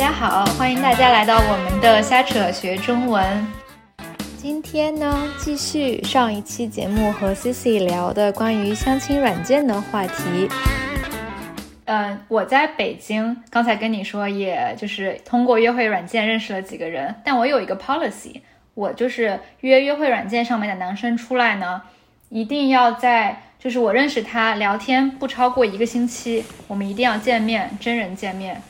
大家好，欢迎大家来到我们的瞎扯学中文。今天呢，继续上一期节目和 Cici 聊的关于相亲软件的话题。嗯，我在北京，刚才跟你说，也就是通过约会软件认识了几个人。但我有一个 policy，我就是约约会软件上面的男生出来呢，一定要在就是我认识他聊天不超过一个星期，我们一定要见面，真人见面。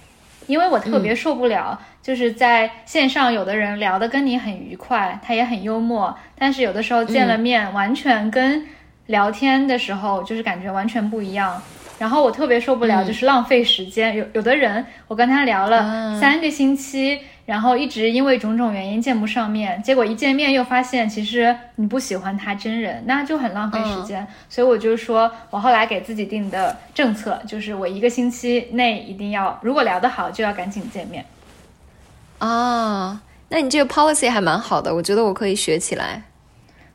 因为我特别受不了，就是在线上有的人聊的跟你很愉快，他也很幽默，但是有的时候见了面，完全跟聊天的时候就是感觉完全不一样。然后我特别受不了，就是浪费时间。有有的人，我跟他聊了三个星期。然后一直因为种种原因见不上面，结果一见面又发现其实你不喜欢他真人，那就很浪费时间。所以我就说，我后来给自己定的政策就是我一个星期内一定要，如果聊得好就要赶紧见面。啊，那你这个 policy 还蛮好的，我觉得我可以学起来。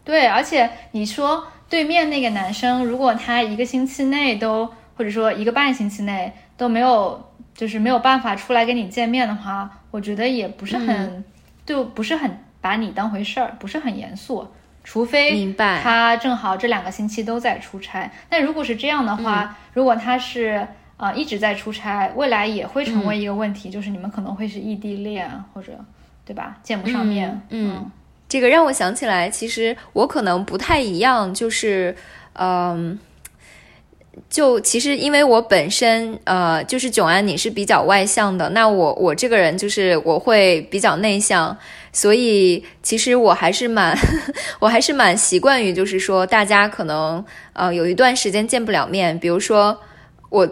对，而且你说对面那个男生，如果他一个星期内都，或者说一个半星期内都没有，就是没有办法出来跟你见面的话。我觉得也不是很，就不是很把你当回事儿，不是很严肃，除非他正好这两个星期都在出差。但如果是这样的话，如果他是呃一直在出差，未来也会成为一个问题，就是你们可能会是异地恋，或者对吧，见不上面。嗯，这个让我想起来，其实我可能不太一样，就是嗯。就其实，因为我本身呃，就是囧安，你是比较外向的，那我我这个人就是我会比较内向，所以其实我还是蛮，我还是蛮习惯于，就是说大家可能呃有一段时间见不了面，比如说我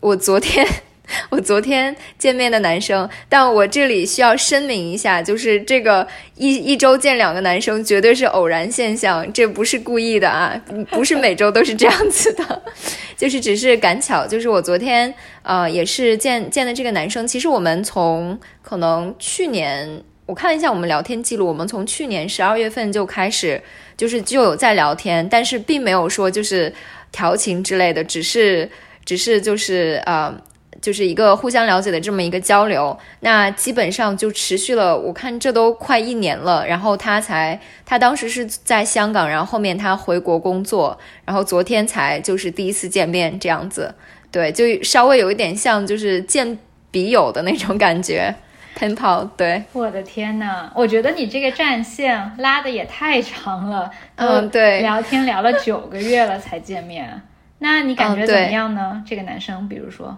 我昨天。我昨天见面的男生，但我这里需要声明一下，就是这个一一周见两个男生绝对是偶然现象，这不是故意的啊，不是每周都是这样子的，就是只是赶巧，就是我昨天呃也是见见的这个男生，其实我们从可能去年我看了一下我们聊天记录，我们从去年十二月份就开始就是就有在聊天，但是并没有说就是调情之类的，只是只是就是呃。就是一个互相了解的这么一个交流，那基本上就持续了，我看这都快一年了。然后他才，他当时是在香港，然后后面他回国工作，然后昨天才就是第一次见面这样子。对，就稍微有一点像就是见笔友的那种感觉。喷泡，对，我的天呐，我觉得你这个战线拉的也太长了。嗯，对，聊天聊了九个月了才见面，那你感觉怎么样呢？这个男生，比如说。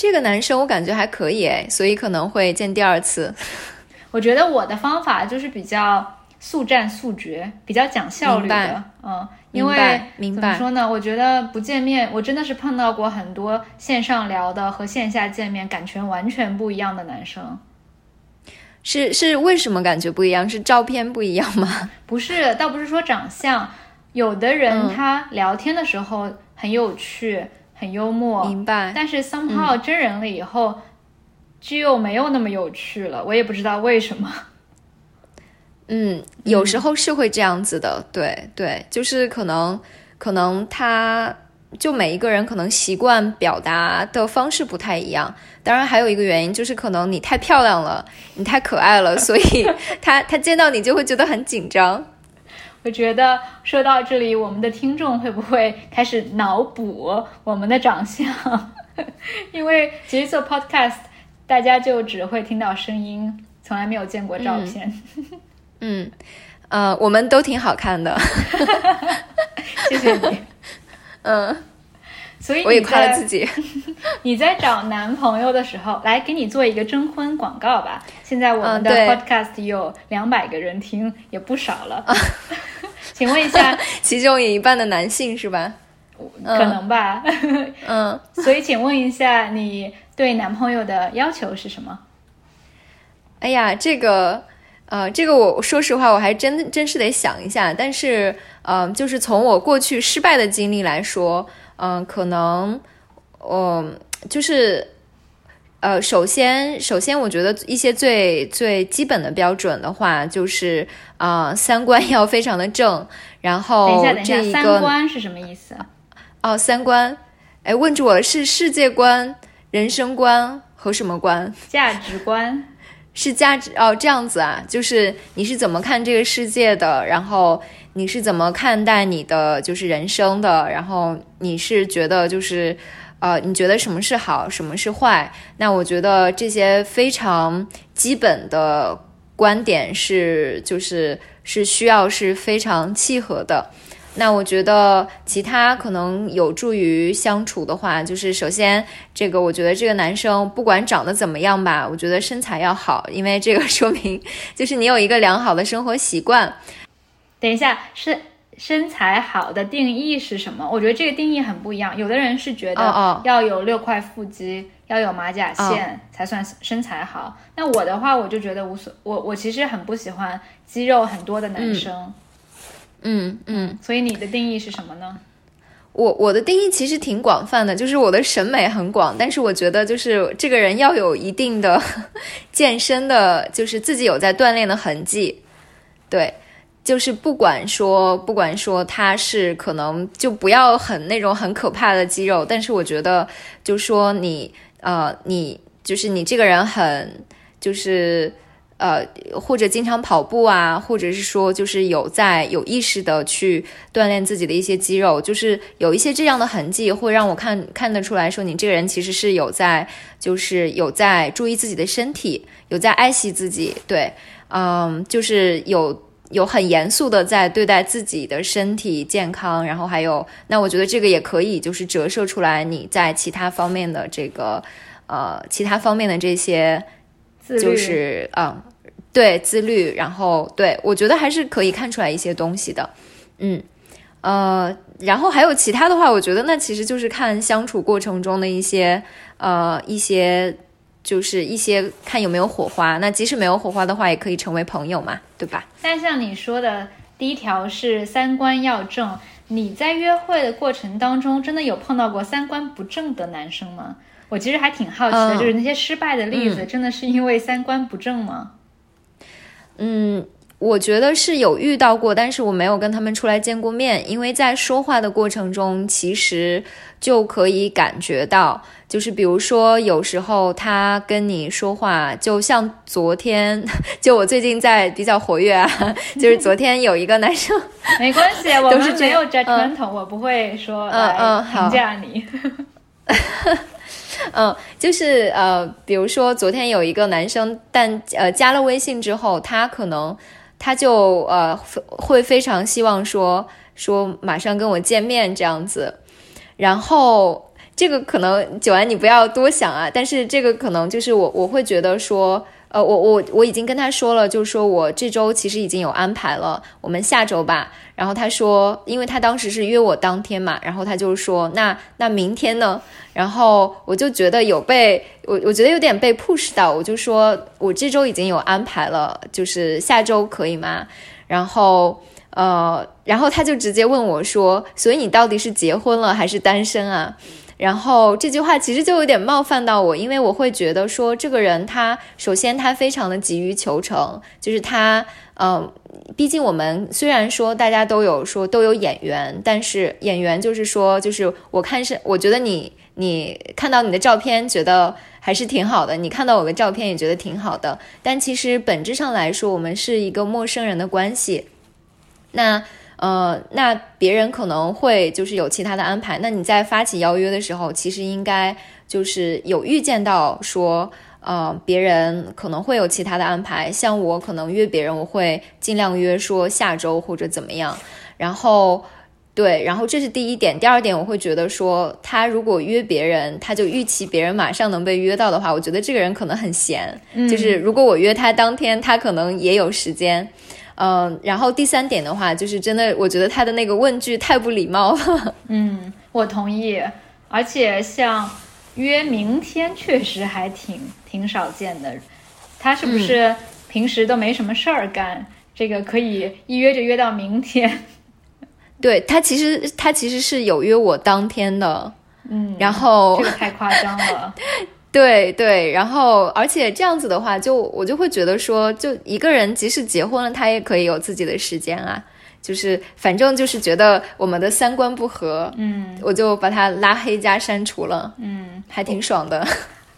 这个男生我感觉还可以哎，所以可能会见第二次。我觉得我的方法就是比较速战速决，比较讲效率的。嗯，因为怎么说呢？我觉得不见面，我真的是碰到过很多线上聊的和线下见面感觉完全不一样的男生。是是，为什么感觉不一样？是照片不一样吗？不是，倒不是说长相，有的人他聊天的时候很有趣。很幽默，明白。但是 somehow 真人了以后，就没有那么有趣了。我也不知道为什么。嗯，有时候是会这样子的。对对，就是可能可能他就每一个人可能习惯表达的方式不太一样。当然还有一个原因就是可能你太漂亮了，你太可爱了，所以 他他见到你就会觉得很紧张。我觉得说到这里，我们的听众会不会开始脑补我们的长相？因为其实做 podcast，大家就只会听到声音，从来没有见过照片。嗯，呃，我们都挺好看的。谢谢你。嗯，所以我也夸了自己。你在找男朋友的时候，来给你做一个征婚广告吧。现在我们的 podcast 有两百个人听，也不少了。请问一下，其中有一半的男性是吧？可能吧。嗯，所以请问一下，你对男朋友的要求是什么？哎呀，这个，呃，这个我说实话，我还真真是得想一下。但是，嗯，就是从我过去失败的经历来说，嗯，可能，嗯，就是。呃，首先，首先，我觉得一些最最基本的标准的话，就是啊，三观要非常的正。然后，等一下，等一下，三观是什么意思？哦，三观，哎，问住我，是世界观、人生观和什么观？价值观是价值哦，这样子啊，就是你是怎么看这个世界的，然后你是怎么看待你的就是人生的，然后你是觉得就是呃，你觉得什么是好，什么是坏？那我觉得这些非常基本的观点是就是是需要是非常契合的。那我觉得其他可能有助于相处的话，就是首先这个，我觉得这个男生不管长得怎么样吧，我觉得身材要好，因为这个 说明就是你有一个良好的生活习惯。等一下，身身材好的定义是什么？我觉得这个定义很不一样。有的人是觉得要有六块腹肌，要有马甲线才算身材好。那我的话，我就觉得无所，我我其实很不喜欢肌肉很多的男生。嗯嗯嗯，所以你的定义是什么呢？我我的定义其实挺广泛的，就是我的审美很广，但是我觉得就是这个人要有一定的健身的，就是自己有在锻炼的痕迹。对，就是不管说不管说他是可能就不要很那种很可怕的肌肉，但是我觉得就说你呃你就是你这个人很就是。呃，或者经常跑步啊，或者是说，就是有在有意识的去锻炼自己的一些肌肉，就是有一些这样的痕迹，会让我看看得出来说，你这个人其实是有在，就是有在注意自己的身体，有在爱惜自己，对，嗯，就是有有很严肃的在对待自己的身体健康，然后还有，那我觉得这个也可以就是折射出来你在其他方面的这个，呃，其他方面的这些，就是嗯。对自律，然后对我觉得还是可以看出来一些东西的，嗯，呃，然后还有其他的话，我觉得那其实就是看相处过程中的一些，呃，一些就是一些看有没有火花。那即使没有火花的话，也可以成为朋友嘛，对吧？那像你说的第一条是三观要正，你在约会的过程当中，真的有碰到过三观不正的男生吗？我其实还挺好奇的，就是那些失败的例子，真的是因为三观不正吗？嗯，我觉得是有遇到过，但是我没有跟他们出来见过面，因为在说话的过程中，其实就可以感觉到，就是比如说有时候他跟你说话，就像昨天，就我最近在比较活跃啊，就是昨天有一个男生，没关系，我们没有 judgmental，我不会说来评价你。嗯，就是呃，比如说昨天有一个男生，但呃加了微信之后，他可能他就呃会非常希望说说马上跟我见面这样子，然后这个可能九安你不要多想啊，但是这个可能就是我我会觉得说。呃，我我我已经跟他说了，就是说我这周其实已经有安排了，我们下周吧。然后他说，因为他当时是约我当天嘛，然后他就说，那那明天呢？然后我就觉得有被我我觉得有点被 push 到，我就说我这周已经有安排了，就是下周可以吗？然后呃，然后他就直接问我说，所以你到底是结婚了还是单身啊？然后这句话其实就有点冒犯到我，因为我会觉得说这个人他首先他非常的急于求成，就是他，嗯，毕竟我们虽然说大家都有说都有眼缘，但是眼缘就是说就是我看是我觉得你你看到你的照片觉得还是挺好的，你看到我的照片也觉得挺好的，但其实本质上来说我们是一个陌生人的关系，那。呃，那别人可能会就是有其他的安排。那你在发起邀约的时候，其实应该就是有预见到说，呃，别人可能会有其他的安排。像我可能约别人，我会尽量约说下周或者怎么样。然后，对，然后这是第一点。第二点，我会觉得说，他如果约别人，他就预期别人马上能被约到的话，我觉得这个人可能很闲。就是如果我约他当天，他可能也有时间。嗯，然后第三点的话，就是真的，我觉得他的那个问句太不礼貌了。嗯，我同意。而且像约明天，确实还挺挺少见的。他是不是平时都没什么事儿干？这个可以一约就约到明天。对他，其实他其实是有约我当天的。嗯，然后这个太夸张了。对对，然后而且这样子的话，就我就会觉得说，就一个人即使结婚了，他也可以有自己的时间啊。就是反正就是觉得我们的三观不合，嗯，我就把他拉黑加删除了，嗯，还挺爽的。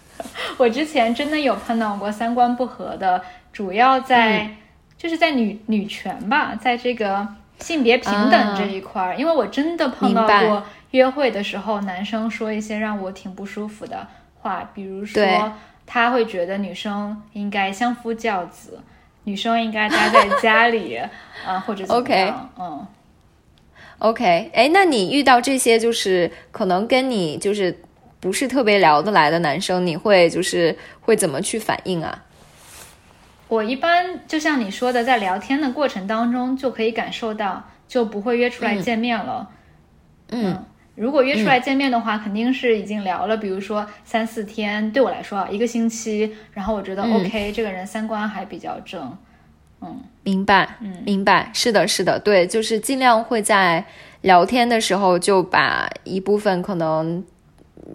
我之前真的有碰到过三观不合的，主要在、就是在女女权吧，在这个性别平等这一块儿，因为我真的碰到过约会的时候，男生说一些让我挺不舒服的话，比如说他会觉得女生应该相夫教子，女生应该待在家里，啊、或者怎么样嗯。OK，哎，那你遇到这些就是可能跟你就是不是特别聊得来的男生，你会就是会怎么去反应啊？我一般就像你说的，在聊天的过程当中就可以感受到，就不会约出来见面了。嗯如果约出来见面的话，肯定是已经聊了，比如说三四天，对我来说啊，一个星期，然后我觉得嗯。OK，、这个人三观还比较正。嗯。明白，嗯。明白，是的，是的，对，就是尽量会在聊天的时候就把一部分可能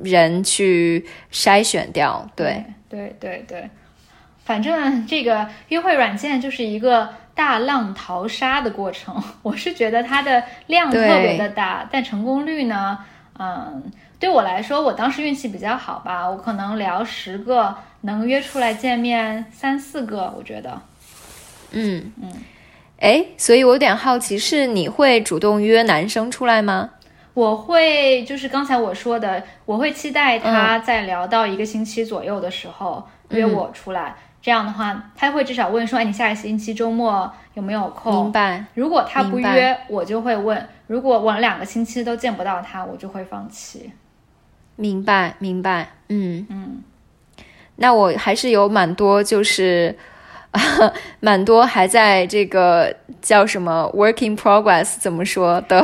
人去筛选掉，对，对对对，反正这个约会软件就是一个大浪淘沙的过程。我是觉得它的量特别的大，但成功率呢，嗯，对我来说，我当时运气比较好吧，我可能聊十个能约出来见面三四个，我觉得。嗯嗯，哎，所以我有点好奇，是你会主动约男生出来吗？我会就是刚才我说的，我会期待嗯他在聊到一个星期左右的时候、约我出来，这样的话他会至少问说，哎，你下个星期周末有没有空？明白，如果他不约，我就会问；如果我两个星期都见不到他，我就会放弃。明白，明白，嗯嗯，那我还是有蛮多就是。蛮多还在这个叫什么 “working progress 怎么说的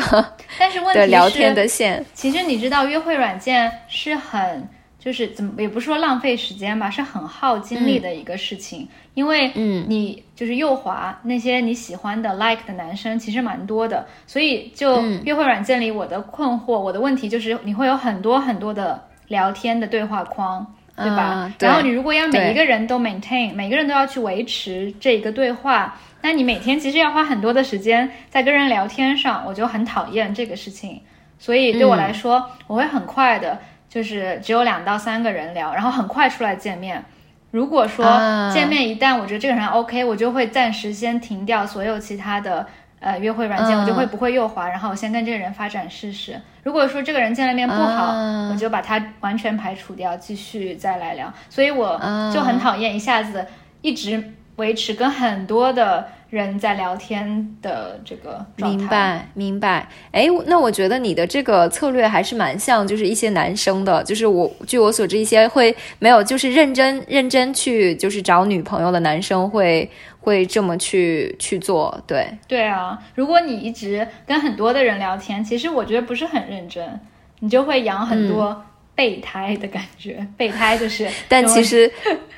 但是问题是，的聊天的线，其实你知道，约会软件是很就是怎么也不是说浪费时间吧，是很耗精力的一个事情，因为嗯你就是右滑那些你喜欢的 like 的男生其实蛮多的，所以就嗯约会软件里我的困惑，我的问题就是你会有很多很多的聊天的对话框。对吧？然后你如果要每一个人都 maintain，每个人都要去维持这一个对话，那你每天其实要花很多的时间在跟人聊天上，我就很讨厌这个事情。所以对我来说，我会很快的，就是只有两到三个人聊，然后很快出来见面。如果说啊见面一旦我觉得这个人 OK，我就会暂时先停掉所有其他的呃约会软件，嗯我就会不会右滑，然后我先跟这个人发展试试。如果说这个人见了面不好，啊我就把他完全排除掉，继续再来聊。所以我啊就很讨厌一下子一直维持跟很多的人在聊天的这个状态。明白明白。哎，那我觉得你的这个策略还是蛮像，就是一些男生的，就是我据我所知，一些会没有就是认真认真去就是找女朋友的男生会会这么去去做，对。对啊，如果你一直跟很多的人聊天，其实我觉得不是很认真，你就会养很多备胎的感觉。备胎就是，嗯但其实，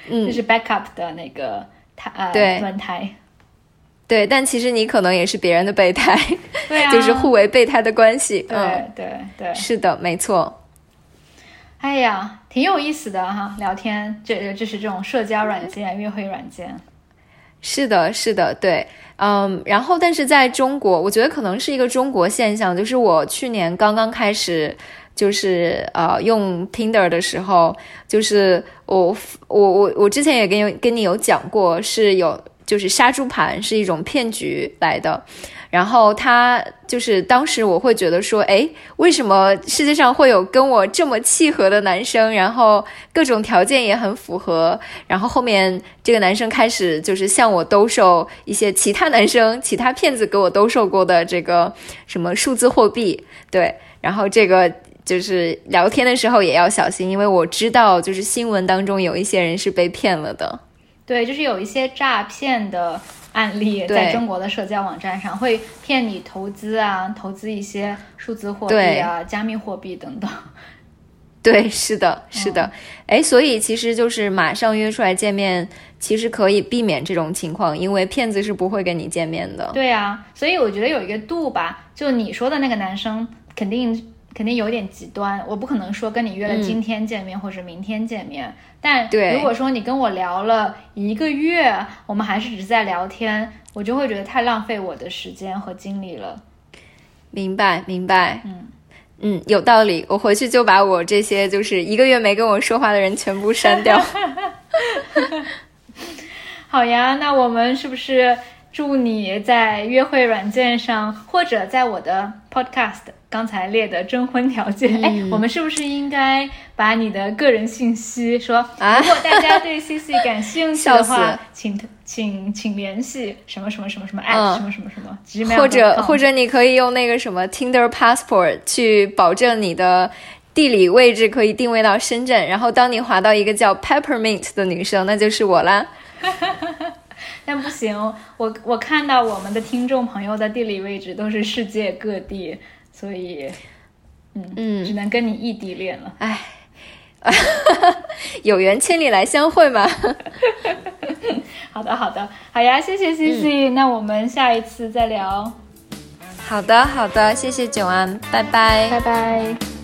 嗯 就是 backup 的那个胎呃对轮胎。对，但其实你可能也是别人的备胎，对啊，就是互为备胎的关系。对嗯，对对，是的，没错。哎呀，挺有意思的哈，聊天这就是这种社交软件、约会软件。是的，是的，对，嗯，然后但是在中国，我觉得可能是一个中国现象，就是我去年刚刚开始，就是呃用 Tinder 的时候，就是我我我我之前也跟有跟你有讲过，是有就是杀猪盘是一种骗局来的。然后他就是当时我会觉得说，哎，为什么世界上会有跟我这么契合的男生？然后各种条件也很符合。然后后面这个男生开始就是向我兜售一些其他男生、其他骗子给我兜售过的这个什么数字货币，对。然后这个就是聊天的时候也要小心，因为我知道就是新闻当中有一些人是被骗了的。对，就是有一些诈骗的案例，在中国的社交网站上会骗你投资啊，投资一些数字货币啊、加密货币等等。对，是的，是的，哎、所以其实就是马上约出来见面，其实可以避免这种情况，因为骗子是不会跟你见面的。对啊，所以我觉得有一个度吧，就你说的那个男生肯定肯定有点极端，我不可能说跟你约了今天见面或者明天见面，但如果说你跟我聊了一个月，我们还是只是在聊天，我就会觉得太浪费我的时间和精力了。明白，明白。嗯，嗯，有道理。我回去就把我这些就是一个月没跟我说话的人全部删掉。好呀，那我们是不是祝你在约会软件上，或者在我的 Podcast 刚才列的征婚条件？哎，我们是不是应该把你的个人信息说？如果大家对 CC 感兴趣的话，请请请联系什么什么什么什么 at 什么什么什么，或者或者你可以用那个什么 Tinder Passport 去保证你的地理位置可以定位到深圳，然后当你滑到一个叫 Peppermint 的女生，那就是我啦。但不行，我我看到我们的听众朋友的地理位置都是世界各地，所以，嗯嗯，只能跟你异地恋了。唉，有缘千里来相会嘛。好的好的，好呀，谢谢 C C，那我们下一次再聊。好的好的，谢谢九安，拜拜拜拜。